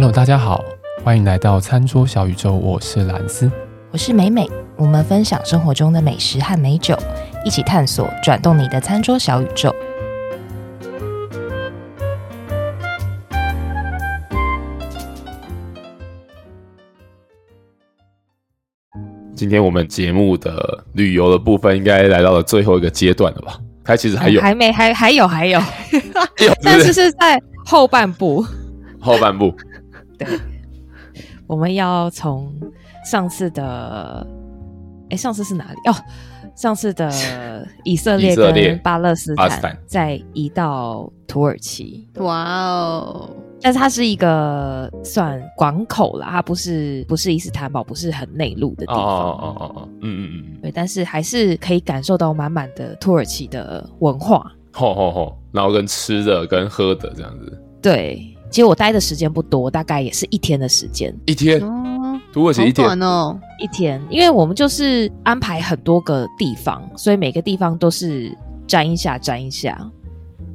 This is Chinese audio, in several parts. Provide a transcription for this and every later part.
Hello，大家好，欢迎来到餐桌小宇宙，我是蓝斯，我是美美，我们分享生活中的美食和美酒，一起探索转动你的餐桌小宇宙。今天我们节目的旅游的部分应该来到了最后一个阶段了吧？它其实还有，还没，还还有，还有，有但是是在后半部。后半部，对，我们要从上次的，哎，上次是哪里？哦，上次的 以色列跟巴勒斯坦，再移到土耳其。哇哦！但是它是一个算港口啦，它不是不是伊斯坦堡，不是很内陆的地方。哦哦哦哦，嗯嗯嗯，对，但是还是可以感受到满满的土耳其的文化。吼吼吼，然后跟吃的跟喝的这样子。对，其实我待的时间不多，大概也是一天的时间。一天？哦，土耳其一天哦，一天，因为我们就是安排很多个地方，所以每个地方都是沾一下沾一下。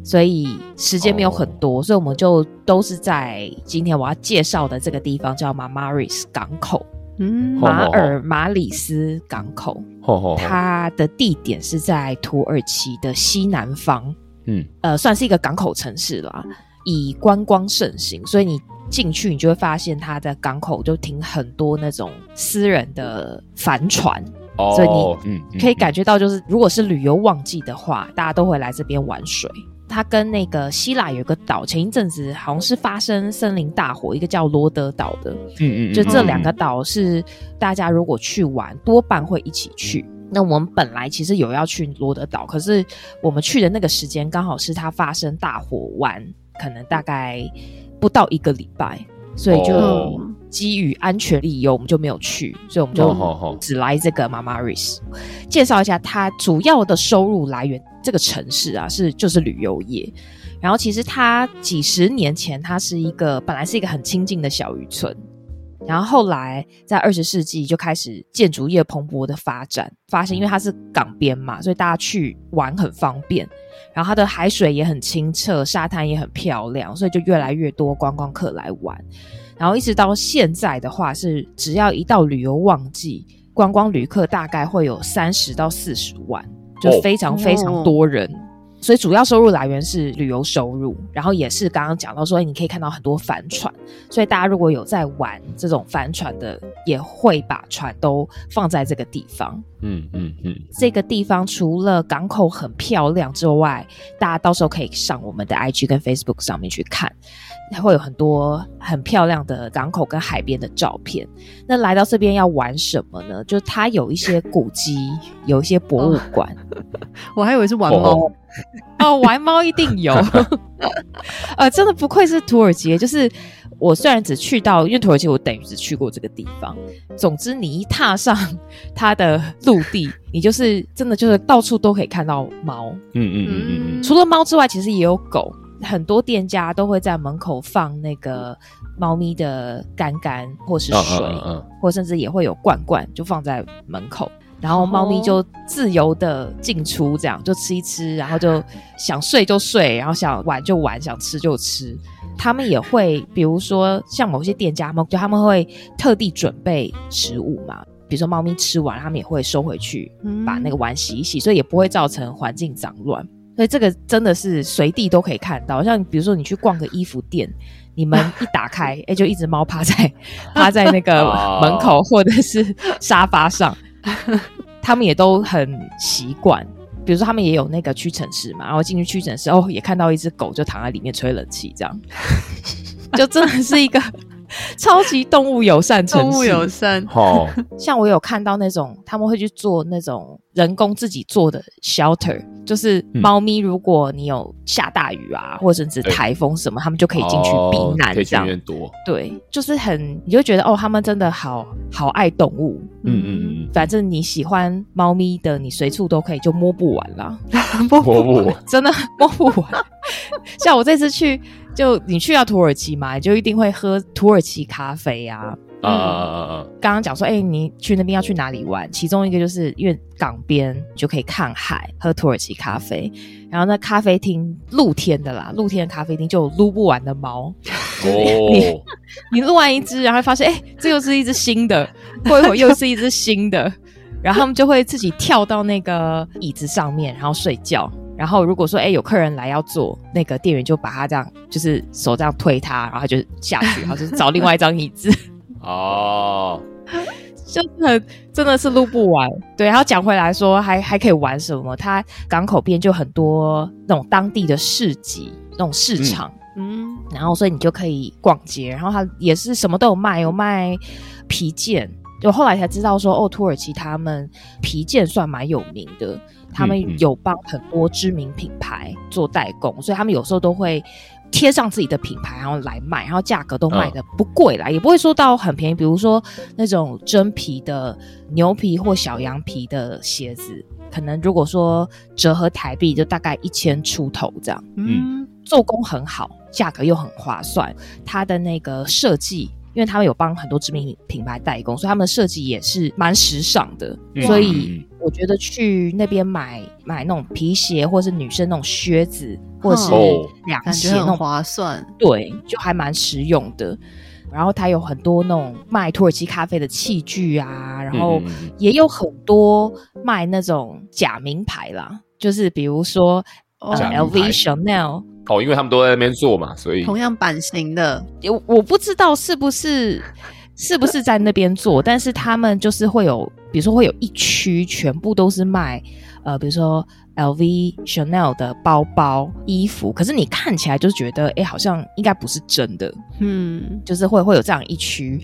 所以时间没有很多，oh. 所以我们就都是在今天我要介绍的这个地方叫马马里斯港口，嗯，马尔马里斯港口，oh. Oh. 它的地点是在土耳其的西南方，嗯，呃，算是一个港口城市啦，以观光盛行，所以你进去你就会发现它的港口就停很多那种私人的帆船，oh. 所以你可以感觉到就是如果是旅游旺季的话，大家都会来这边玩水。它跟那个希腊有个岛，前一阵子好像是发生森林大火，一个叫罗德岛的，嗯嗯，就这两个岛是大家如果去玩，多半会一起去。那我们本来其实有要去罗德岛，可是我们去的那个时间刚好是它发生大火完，可能大概不到一个礼拜，所以就基于安全理由，我们就没有去，所以我们就只来这个马马里斯。介绍一下它主要的收入来源。这个城市啊，是就是旅游业。然后其实它几十年前，它是一个本来是一个很清静的小渔村。然后后来在二十世纪就开始建筑业蓬勃的发展，发现因为它是港边嘛，所以大家去玩很方便。然后它的海水也很清澈，沙滩也很漂亮，所以就越来越多观光客来玩。然后一直到现在的话，是只要一到旅游旺季，观光旅客大概会有三十到四十万。就非常非常多人，哦，所以主要收入来源是旅游收入，然后也是刚刚讲到说，你可以看到很多帆船，所以大家如果有在玩这种帆船的，也会把船都放在这个地方。嗯嗯嗯，这个地方除了港口很漂亮之外，大家到时候可以上我们的 IG 跟 Facebook 上面去看。会有很多很漂亮的港口跟海边的照片。那来到这边要玩什么呢？就是它有一些古迹，有一些博物馆。我还以为是玩猫哦，哦，玩猫一定有。呃，真的不愧是土耳其。就是我虽然只去到，因为土耳其我等于只去过这个地方。总之，你一踏上它的陆地，你就是真的就是到处都可以看到猫。嗯嗯嗯嗯。除了猫之外，其实也有狗。很多店家都会在门口放那个猫咪的干干或是水，嗯嗯嗯、或甚至也会有罐罐，就放在门口，然后猫咪就自由的进出，这样就吃一吃，然后就 想睡就睡，然后想玩就玩，想吃就吃。他们也会，比如说像某些店家们，就他们会特地准备食物嘛，比如说猫咪吃完，他们也会收回去，把那个碗洗一洗，所以也不会造成环境脏乱。所以这个真的是随地都可以看到，像比如说你去逛个衣服店，你门一打开，哎，就一只猫趴在趴在那个门口或者是沙发上，他们也都很习惯。比如说他们也有那个屈臣氏嘛，然后进去屈臣氏哦，也看到一只狗就躺在里面吹冷气，这样 就真的是一个。超级动物友善城市，动物友善。好，像我有看到那种他们会去做那种人工自己做的 shelter，就是猫咪，如果你有下大雨啊，或者甚至台风什么，他们就可以进去避难，这样。多对，就是很，你就觉得哦，他们真的好好爱动物。嗯嗯嗯，反正你喜欢猫咪的，你随处都可以，就摸不完啦，摸不完，真的摸不完。像我这次去。就你去到土耳其嘛，就一定会喝土耳其咖啡啊。啊啊啊啊！刚刚讲说，哎、欸，你去那边要去哪里玩？其中一个就是因为港边就可以看海，喝土耳其咖啡。然后那咖啡厅露天的啦，露天的咖啡厅就有撸不完的猫。哦，你你撸完一只，然后发现，哎、欸，这又是一只新的，过一会儿又是一只新的，然后他们就会自己跳到那个椅子上面，然后睡觉。然后如果说，哎、欸，有客人来要坐，那个店员就把他这样，就是手这样推他，然后他就下去，然后就找另外一张椅子。哦，就是很真的是录不完。对，然后讲回来说，还还可以玩什么？它港口边就很多那种当地的市集，那种市场，嗯，然后所以你就可以逛街。然后它也是什么都有卖，有卖皮件。就后来才知道说，哦，土耳其他们皮件算蛮有名的，他们有帮很多知名品牌做代工，所以他们有时候都会。贴上自己的品牌，然后来卖，然后价格都卖的不贵啦，嗯、也不会说到很便宜。比如说那种真皮的牛皮或小羊皮的鞋子，可能如果说折合台币就大概一千出头这样。嗯，做工很好，价格又很划算。它的那个设计，因为他们有帮很多知名品牌代工，所以他们的设计也是蛮时尚的。嗯、所以我觉得去那边买买那种皮鞋，或是女生那种靴子。或者是凉鞋那种划算，对，就还蛮实用的。然后它有很多那种卖土耳其咖啡的器具啊，然后也有很多卖那种假名牌啦，就是比如说、LV、Chanel 哦，因为他们都在那边做嘛，所以同样版型的，我我不知道是不是是不是在那边做，但是他们就是会有，比如说会有一区全部都是卖呃，比如说。LV、Chanel 的包包、衣服，可是你看起来就是觉得，哎、欸，好像应该不是真的，嗯，就是会会有这样一区，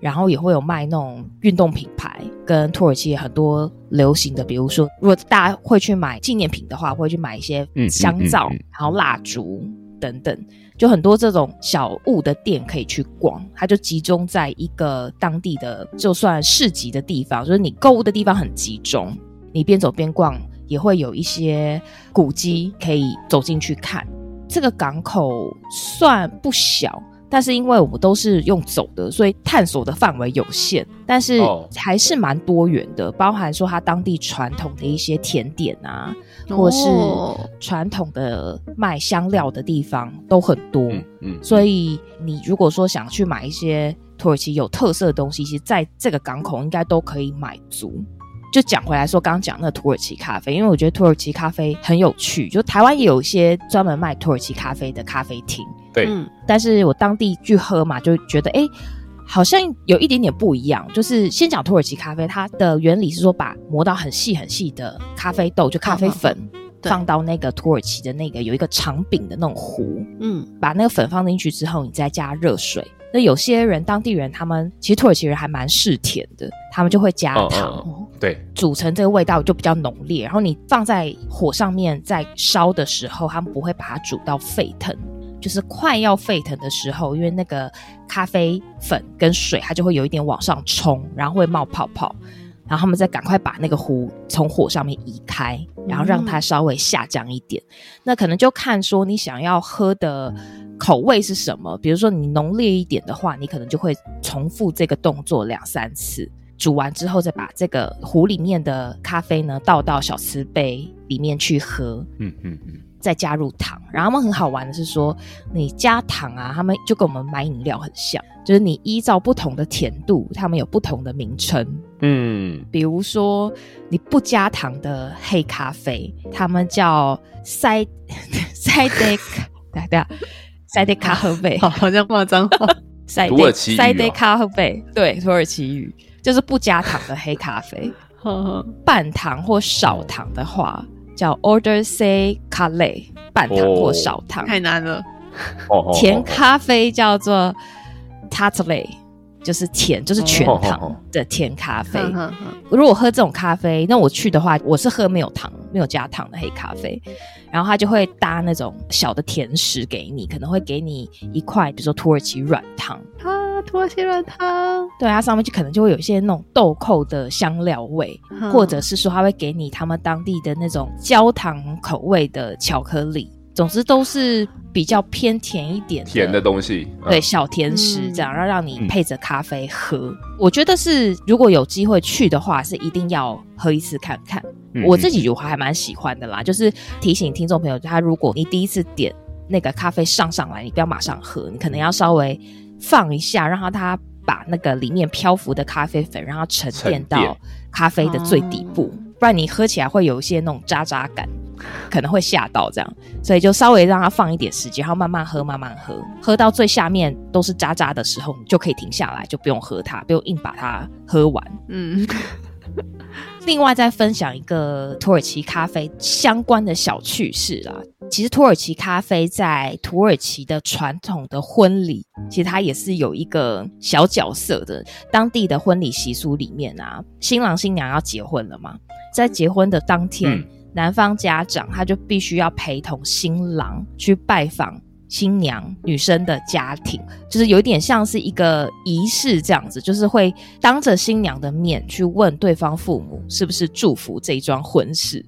然后也会有卖那种运动品牌，跟土耳其很多流行的，比如说，如果大家会去买纪念品的话，会去买一些香皂，嗯嗯嗯嗯、然后蜡烛等等，就很多这种小物的店可以去逛，它就集中在一个当地的，就算市集的地方，就是你购物的地方很集中，你边走边逛。也会有一些古迹可以走进去看。这个港口算不小，但是因为我们都是用走的，所以探索的范围有限。但是还是蛮多元的，包含说它当地传统的一些甜点啊，或是传统的卖香料的地方都很多。嗯，嗯，所以你如果说想去买一些土耳其有特色的东西，其实在这个港口应该都可以买足。就讲回来说，刚刚讲那个土耳其咖啡，因为我觉得土耳其咖啡很有趣。就台湾也有一些专门卖土耳其咖啡的咖啡厅，对。嗯，但是我当地去喝嘛，就觉得哎，好像有一点点不一样。就是先讲土耳其咖啡，它的原理是说，把磨到很细很细的咖啡豆，就咖啡粉，放到那个土耳其的那个有一个长柄的那种壶，嗯，把那个粉放进去之后，你再加热水。那有些人，当地人，他们其实土耳其人还蛮嗜甜的，他们就会加糖，嗯嗯、对，煮成这个味道就比较浓烈。然后你放在火上面在烧的时候，他们不会把它煮到沸腾，就是快要沸腾的时候，因为那个咖啡粉跟水它就会有一点往上冲，然后会冒泡泡，然后他们再赶快把那个壶从火上面移开，然后让它稍微下降一点。那可能就看说你想要喝的。口味是什么？比如说你浓烈一点的话，你可能就会重复这个动作两三次。煮完之后，再把这个壶里面的咖啡呢倒到小瓷杯里面去喝。嗯嗯嗯，再加入糖。然后他们很好玩的是说，你加糖啊，他们就跟我们买饮料很像，就是你依照不同的甜度，他们有不同的名称。嗯，比如说你不加糖的黑咖啡，他们叫塞 塞德克，对对。塞德卡赫贝，好像骂脏话。塞德塞德卡赫贝，对，土耳其语就是不加糖的黑咖啡。半糖或少糖的话，叫 order say c a l e 半糖或少糖。太难了。甜咖啡叫做 tatley，就是甜，就是全糖的甜咖啡。如果喝这种咖啡，那我去的话，我是喝没有糖、没有加糖的黑咖啡。然后他就会搭那种小的甜食给你，可能会给你一块，比如说土耳其软糖啊，土耳其软糖，对，它上面就可能就会有一些那种豆蔻的香料味，或者是说他会给你他们当地的那种焦糖口味的巧克力。总之都是比较偏甜一点甜的东西，对，小甜食这样，然后、嗯、让你配着咖啡喝。嗯、我觉得是如果有机会去的话，是一定要喝一次看看。嗯、我自己就还蛮喜欢的啦，就是提醒听众朋友，他如果你第一次点那个咖啡上上来，你不要马上喝，你可能要稍微放一下，让它把那个里面漂浮的咖啡粉让它沉淀到咖啡的最底部，嗯、不然你喝起来会有一些那种渣渣感。可能会吓到这样，所以就稍微让它放一点时间，然后慢慢喝，慢慢喝，喝到最下面都是渣渣的时候，你就可以停下来，就不用喝它，不用硬把它喝完。嗯。另外再分享一个土耳其咖啡相关的小趣事啦。其实土耳其咖啡在土耳其的传统的婚礼，其实它也是有一个小角色的。当地的婚礼习俗里面啊，新郎新娘要结婚了嘛，在结婚的当天。嗯男方家长他就必须要陪同新郎去拜访新娘女生的家庭，就是有一点像是一个仪式这样子，就是会当着新娘的面去问对方父母是不是祝福这一桩婚事，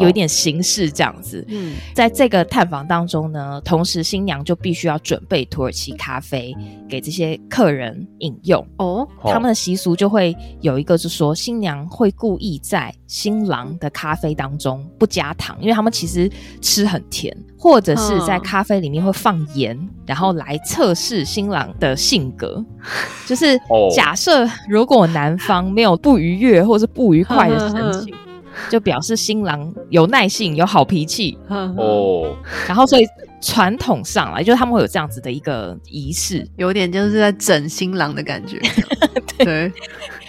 有一点形式这样子。嗯，在这个探访当中呢，同时新娘就必须要准备土耳其咖啡给这些客人饮用。哦，他们的习俗就会有一个，就是说新娘会故意在新郎的咖啡当中不加糖，因为他们其实吃很甜。或者是在咖啡里面会放盐，然后来测试新郎的性格。就是假设如果男方没有不愉悦或是不愉快的神情，就表示新郎有耐性、有好脾气。哦，然后所以传统上来，就是他们会有这样子的一个仪式，有点就是在整新郎的感觉。对。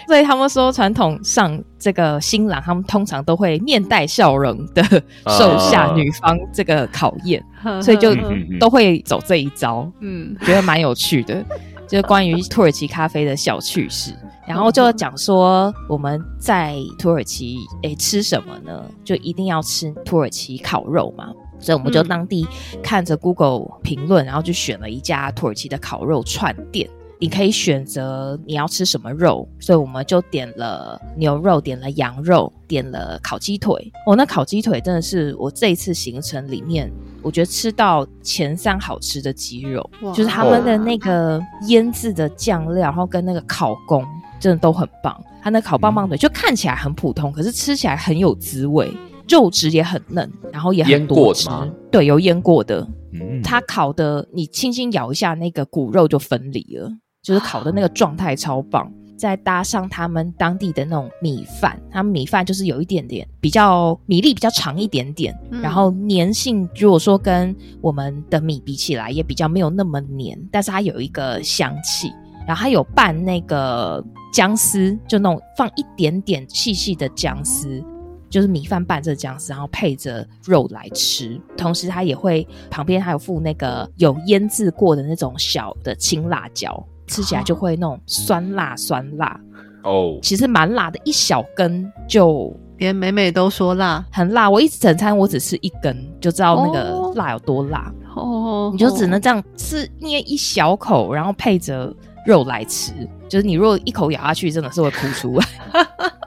对所以他们说，传统上这个新郎，他们通常都会面带笑容的受下女方这个考验，啊、所以就都会走这一招。嗯，觉得蛮有趣的，就是关于土耳其咖啡的小趣事。然后就讲说，我们在土耳其诶吃什么呢？就一定要吃土耳其烤肉嘛。所以我们就当地看着 Google 评论，然后就选了一家土耳其的烤肉串店。你可以选择你要吃什么肉，所以我们就点了牛肉，点了羊肉，点了烤鸡腿。哦，那烤鸡腿真的是我这一次行程里面，我觉得吃到前三好吃的鸡肉，就是他们的那个腌制的酱料，然后跟那个烤工真的都很棒。它那烤棒棒腿就看起来很普通，可是吃起来很有滋味，肉质也很嫩，然后也很多汁。对，有腌过的，嗯，它烤的你轻轻咬一下，那个骨肉就分离了。就是烤的那个状态超棒，再搭上他们当地的那种米饭，他们米饭就是有一点点比较米粒比较长一点点，嗯、然后粘性如果说跟我们的米比起来也比较没有那么黏，但是它有一个香气，然后它有拌那个姜丝，就那种放一点点细细的姜丝，就是米饭拌着姜丝，然后配着肉来吃，同时它也会旁边还有附那个有腌制过的那种小的青辣椒。吃起来就会那种酸辣酸辣哦，其实蛮辣的，一小根就连美美都说辣，很辣。我一整餐我只吃一根，就知道那个辣有多辣哦。你就只能这样吃捏一小口，然后配着肉来吃，就是你如果一口咬下去，真的是会哭出来。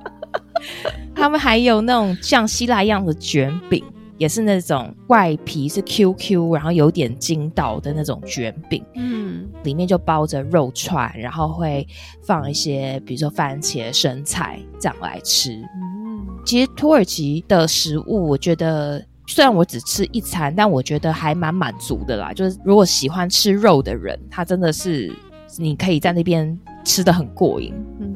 他们还有那种像希腊一样的卷饼。也是那种外皮是 QQ，然后有点筋道的那种卷饼，嗯，里面就包着肉串，然后会放一些，比如说番茄、生菜这样来吃。嗯，其实土耳其的食物，我觉得虽然我只吃一餐，但我觉得还蛮满足的啦。就是如果喜欢吃肉的人，他真的是你可以在那边吃的很过瘾。嗯。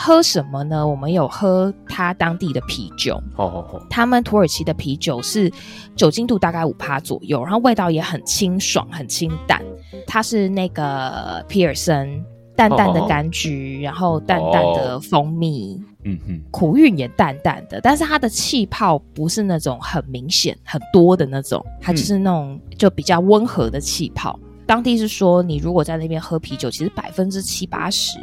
喝什么呢？我们有喝他当地的啤酒。哦哦哦，他们土耳其的啤酒是酒精度大概五趴左右，然后味道也很清爽、很清淡。它是那个皮尔森，淡淡的柑橘，然后淡淡的蜂蜜，嗯嗯，苦韵也淡淡的。但是它的气泡不是那种很明显、很多的那种，它就是那种就比较温和的气泡。当地是说，你如果在那边喝啤酒，其实百分之七八十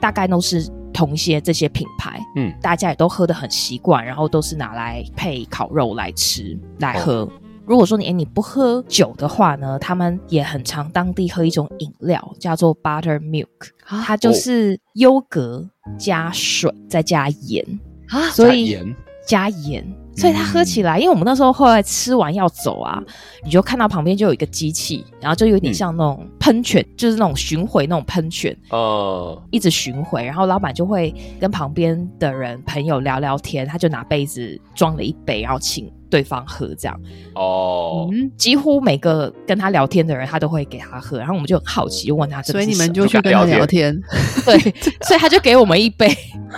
大概都是。同一些这些品牌，嗯，大家也都喝得很习惯，然后都是拿来配烤肉来吃来喝。哦、如果说你诶你不喝酒的话呢，他们也很常当地喝一种饮料，叫做 buttermilk，它就是优格加水再加盐。啊，所以加盐所以他喝起来，因为我们那时候后来吃完要走啊，你就看到旁边就有一个机器，然后就有点像那种喷泉，嗯、就是那种巡回那种喷泉，哦，一直巡回，然后老板就会跟旁边的人朋友聊聊天，他就拿杯子装了一杯，然后请对方喝这样。哦，嗯，几乎每个跟他聊天的人，他都会给他喝，然后我们就很好奇，就问他，所以你们就去跟他聊天，对，所以他就给我们一杯。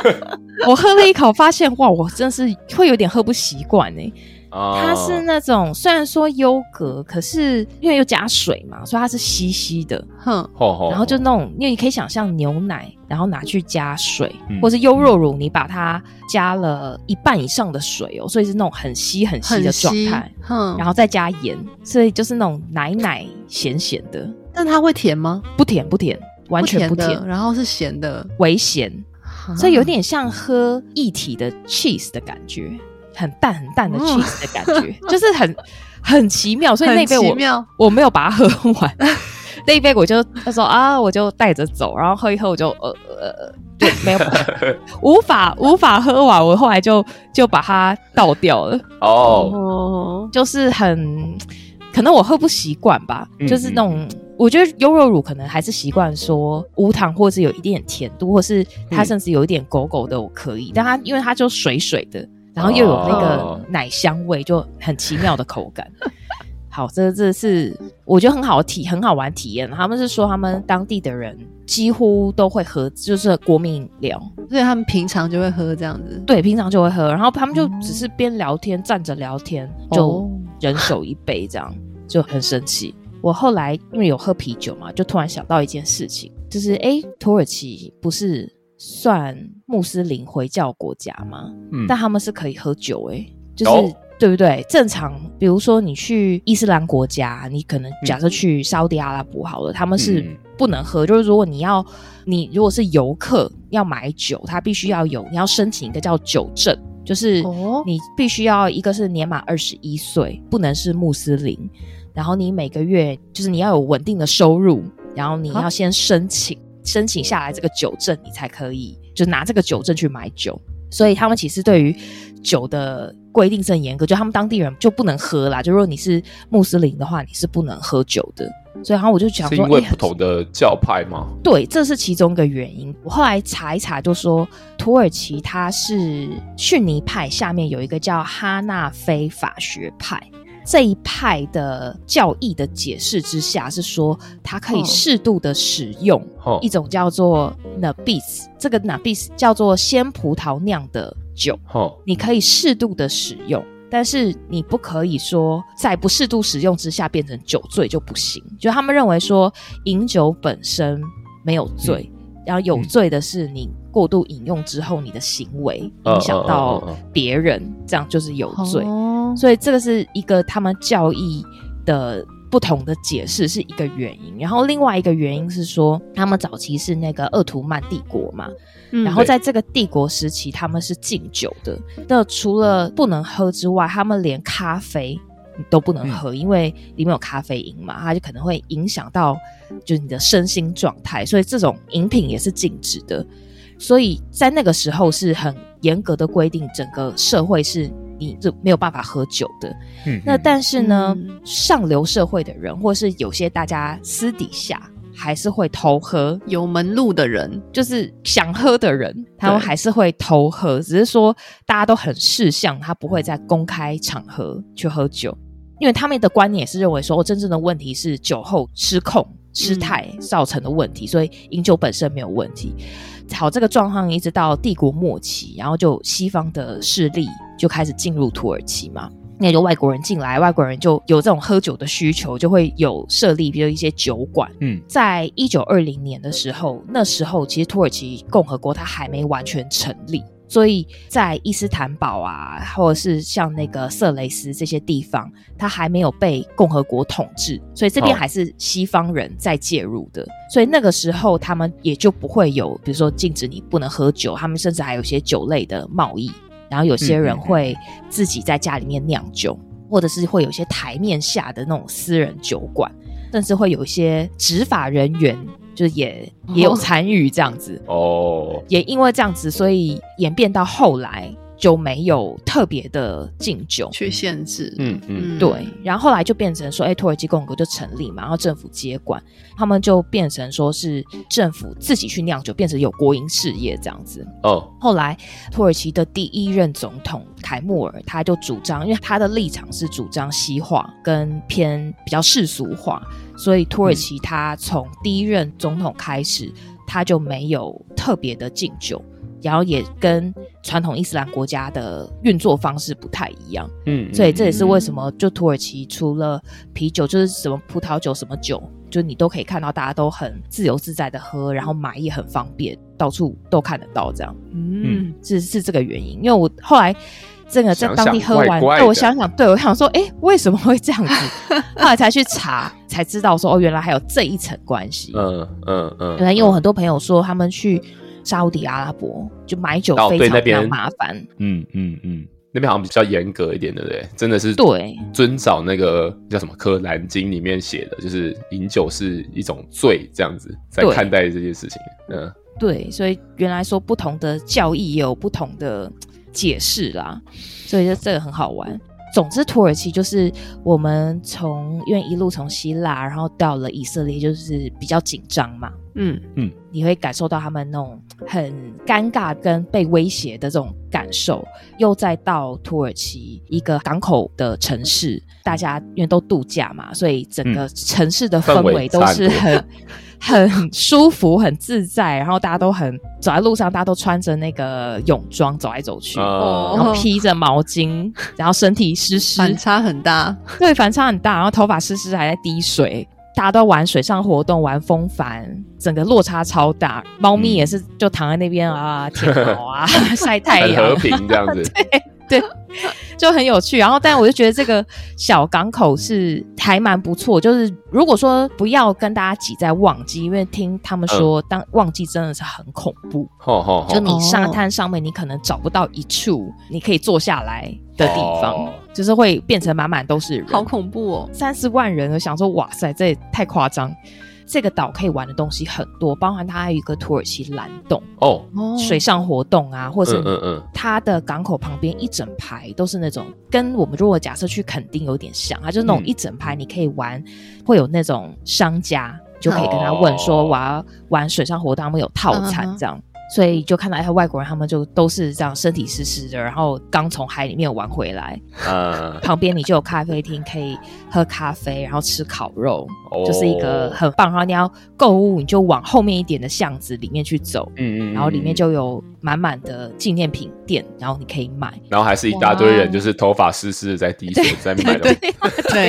我喝了一口，发现哇，我真是会有点喝不习惯哎。它是那种虽然说优格，可是因为又加水嘛，所以它是稀稀的。哼，然后就那种，因为你可以想象牛奶，然后拿去加水，嗯、或是优酪乳，你把它加了一半以上的水哦，所以是那种很稀很稀的状态。哼，然后再加盐，所以就是那种奶奶咸咸的。但它会甜吗？不甜不甜，完全不甜。不甜，然后是咸的，微咸。所以有点像喝液体的 cheese 的感觉，很淡很淡的 cheese 的感觉，嗯、就是很很奇妙。所以那杯我我没有把它喝完，那一杯我就他说啊，我就带着走，然后喝一喝我就呃呃，对，没有 无法无法喝完，我后来就就把它倒掉了。哦，就是很可能我喝不习惯吧，嗯、就是那种。我觉得优酪乳可能还是习惯说无糖，或是有一点点甜度，或是它甚至有一点狗狗的，我可以。嗯、但它因为它就水水的，然后又有那个奶香味，就很奇妙的口感。哦、好，这这是我觉得很好体很好玩体验。他们是说他们当地的人几乎都会喝，就是国民饮料，所以他们平常就会喝这样子。对，平常就会喝，然后他们就只是边聊天站着聊天，就人手一杯这样，哦、就很神奇。我后来因为有喝啤酒嘛，就突然想到一件事情，就是诶，土耳其不是算穆斯林回教国家吗？嗯，但他们是可以喝酒诶，就是、哦、对不对？正常，比如说你去伊斯兰国家，你可能假设去沙乌地阿拉伯好了，他们是不能喝。嗯、就是如果你要，你如果是游客要买酒，他必须要有，你要申请一个叫酒证，就是你必须要一个是年满二十一岁，不能是穆斯林。然后你每个月就是你要有稳定的收入，然后你要先申请，蛤申请下来这个酒证，你才可以就拿这个酒证去买酒。所以他们其实对于酒的规定是很严格，就他们当地人就不能喝啦。就如果你是穆斯林的话，你是不能喝酒的。所以然后我就想说，是因为不同的教派吗？欸，对，这是其中一个原因。我后来查一查，就说土耳其它是逊尼派下面有一个叫哈纳菲法学派。这一派的教义的解释之下，是说它可以适度的使用一种叫做 Nabis，这个 Nabis 叫做鲜葡萄酿的酒，你可以适度的使用，但是你不可以说在不适度使用之下变成酒醉就不行。就他们认为说饮酒本身没有罪，然后有罪的是你过度饮用之后你的行为影响到别人，这样就是有罪。所以这个是一个他们教义的不同的解释，是一个原因。然后另外一个原因是说，他们早期是那个鄂图曼帝国嘛，嗯、然后在这个帝国时期，他们是禁酒的。那除了不能喝之外，他们连咖啡都不能喝，嗯、因为里面有咖啡因嘛，它就可能会影响到就是你的身心状态，所以这种饮品也是禁止的。所以在那个时候是很严格的规定，整个社会是你就没有办法喝酒的。嗯，那但是呢，嗯、上流社会的人，或是有些大家私底下还是会偷喝，有门路的人，就是想喝的人，他们还是会偷喝，只是说大家都很识相，他不会在公开场合去喝酒，因为他们的观念也是认为说，真正的问题是酒后失控、失态造成的问题，嗯、所以饮酒本身没有问题。好，这个状况一直到帝国末期，然后就西方的势力就开始进入土耳其嘛，那就外国人进来，外国人就有这种喝酒的需求，就会有设立，比如一些酒馆。嗯，在一九二零年的时候，那时候其实土耳其共和国它还没完全成立。所以在伊斯坦堡啊，或者是像那个色雷斯这些地方，它还没有被共和国统治，所以这边还是西方人在介入的。哦、所以那个时候，他们也就不会有，比如说禁止你不能喝酒，他们甚至还有一些酒类的贸易。然后有些人会自己在家里面酿酒，或者是会有些台面下的那种私人酒馆，甚至会有一些执法人员。就是也也有参与这样子。哦，也因为这样子，所以演变到后来，就没有特别的禁酒去限制。嗯嗯，对。然后后来就变成说，哎，土耳其共和国就成立嘛，然后政府接管，他们就变成说是政府自己去酿酒，变成有国营事业这样子。哦。后来土耳其的第一任总统凯穆尔他就主张，因为他的立场是主张西化跟偏比较世俗化，所以土耳其他从第一任总统开始，他就没有特别的禁酒。然后也跟传统伊斯兰国家的运作方式不太一样，嗯，所以这也是为什么就土耳其除了啤酒，就是什么葡萄酒、什么酒，就你都可以看到大家都很自由自在的喝，然后买也很方便，到处都看得到这样，嗯，是是这个原因。因为我后来这个在当地喝完，想想怪怪对我想想，对我想说，哎，为什么会这样子？后来才去查，才知道说，哦，原来还有这一层关系。嗯嗯嗯，原来因为我很多朋友说他们去。沙迪阿拉伯就买酒非常非常麻烦，嗯嗯嗯，那边好像比较严格一点，对不对？真的是对，遵照那个叫什么《科兰经》里面写的，就是饮酒是一种罪，这样子在看待这件事情。嗯，对，所以原来说不同的教义也有不同的解释啦，所以就这个很好玩。总之，土耳其就是我们从因为一路从希腊，然后到了以色列，就是比较紧张嘛。嗯嗯，你会感受到他们那种很尴尬跟被威胁的这种感受，又再到土耳其一个港口的城市，大家因为都度假嘛，所以整个城市的氛围都是很。嗯很舒服，很自在，然后大家都很走在路上，大家都穿着那个泳装走来走去，哦、然后披着毛巾，然后身体湿湿，反差很大，对，反差很大，然后头发湿湿还在滴水，大家都玩水上活动，玩风帆，整个落差超大，猫咪也是就躺在那边啊，舔毛啊，晒太阳，很和平这样子，对。对 就很有趣，然后，但我就觉得这个小港口是还蛮不错。就是如果说不要跟大家挤在旺季，因为听他们说，当旺季真的是很恐怖。哦、就你沙滩上面，你可能找不到一处你可以坐下来的地方，哦、就是会变成满满都是人，好恐怖哦！三四万人，我想说，哇塞，这也太夸张。这个岛可以玩的东西很多，包含它还有一个土耳其蓝洞哦，水上活动啊，或者嗯嗯，它的港口旁边一整排都是那种跟我们如果假设去垦丁有点像，它就是那种一整排你可以玩，会有那种商家就可以跟他问说我要玩水上活动，他们有套餐这样。所以就看到哎，外国人他们就都是这样身体湿湿的，然后刚从海里面玩回来。呃，旁边你就有咖啡厅可以喝咖啡，然后吃烤肉，哦、就是一个很棒。然后你要购物，你就往后面一点的巷子里面去走。嗯嗯。然后里面就有满满的纪念品店，然后你可以买。然后还是一大堆人，就是头发湿湿的在滴水 在买东西。对。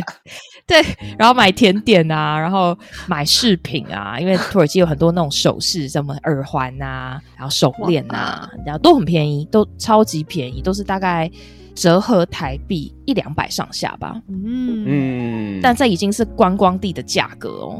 对对，然后买甜点啊，然后买饰品啊，因为土耳其有很多那种首饰，什么耳环啊，然后手链啊，然后都很便宜，都超级便宜，都是大概折合台币一两百上下吧。嗯嗯，但这已经是观光地的价格哦。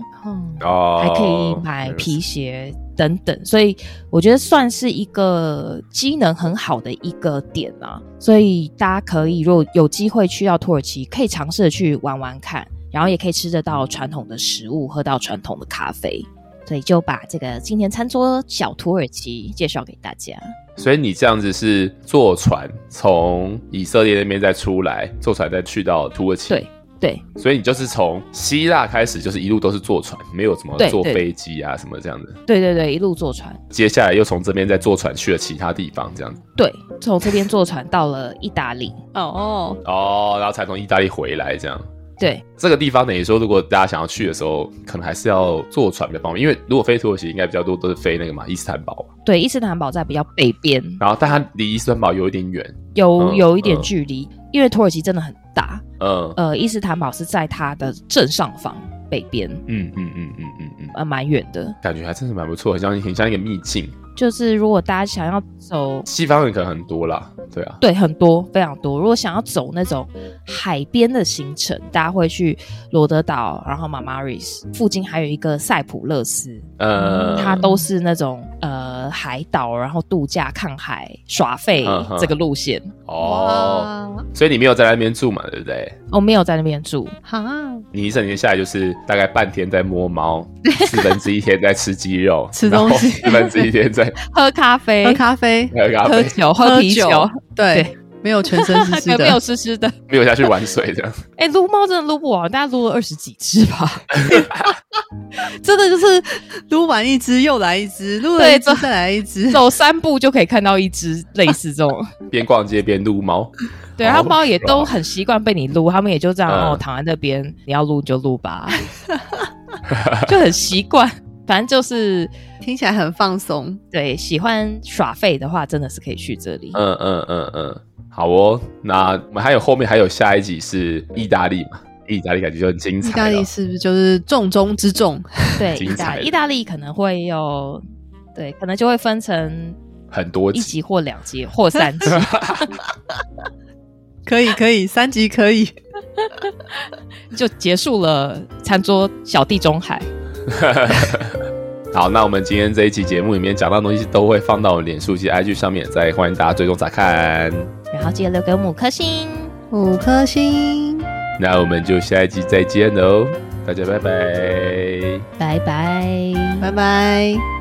哦，还可以买皮鞋等等，所以我觉得算是一个机能很好的一个点啊。所以大家可以如果有机会去到土耳其，可以尝试去玩玩看。然后也可以吃得到传统的食物，喝到传统的咖啡，所以就把这个今天餐桌小土耳其介绍给大家。所以你这样子是坐船从以色列那边再出来，坐船再去到土耳其。对对。所以你就是从希腊开始，就是一路都是坐船，没有什么坐飞机啊什么这样子。对对对，一路坐船。接下来又从这边再坐船去了其他地方，这样子。对，从这边坐船到了意大利。哦哦哦，然后才从意大利回来这样。对，这个地方等于说，如果大家想要去的时候，可能还是要坐船比较方便，因为如果飞土耳其，应该比较多都是飞那个嘛，伊斯坦堡。对，伊斯坦堡在比较北边，然后但它离伊斯坦堡有一点远，有有一点距离，嗯、因为土耳其真的很大。嗯，呃，伊斯坦堡是在它的正上方北边。嗯嗯嗯嗯嗯嗯，呃，蛮远的，感觉还真是蛮不错，很像很像一个秘境。就是如果大家想要走西方人可能很多啦，对啊，对，很多非常多。如果想要走那种海边的行程，大家会去罗德岛，然后马马瑞斯附近还有一个塞浦勒斯，呃，它都是那种呃海岛，然后度假、看海、耍废这个路线。哦，所以你没有在那边住嘛？对不对？我没有在那边住。哈，你一整年下来就是大概半天在摸猫，四分之一天在吃鸡肉，吃东西，四分之一天在喝咖啡，喝咖啡，喝咖啡，喝酒，喝啤酒，对。没有全身湿湿的，没有湿湿的，没有下去玩水这样。哎、欸，撸猫真的撸不完，大概撸了二十几只吧。真的就是撸完一只又来一只，撸了一只再来一只，走三步就可以看到一只类似这种。边逛街边撸猫，对，然后猫也都很习惯被你撸，他们也就这样，然后躺在那边，嗯、你要撸就撸吧，就很习惯。反正就是听起来很放松。对，喜欢耍废的话，真的是可以去这里。嗯嗯嗯嗯。好哦，那我们还有后面还有下一集是意大利嘛？意大利感觉就很精彩。意大利是不是就是重中之重？对，意大利，意大利可能会有，对，可能就会分成很多集，一集或两集或三集。可以可以，三集可以，就结束了餐桌小地中海。好，那我们今天这一期节目里面讲到的东西都会放到我们脸书及 IG 上面，再欢迎大家追踪查看。然后记得留给我们五颗星，五颗星。那我们就下一集再见喽，大家拜拜，拜拜，拜拜。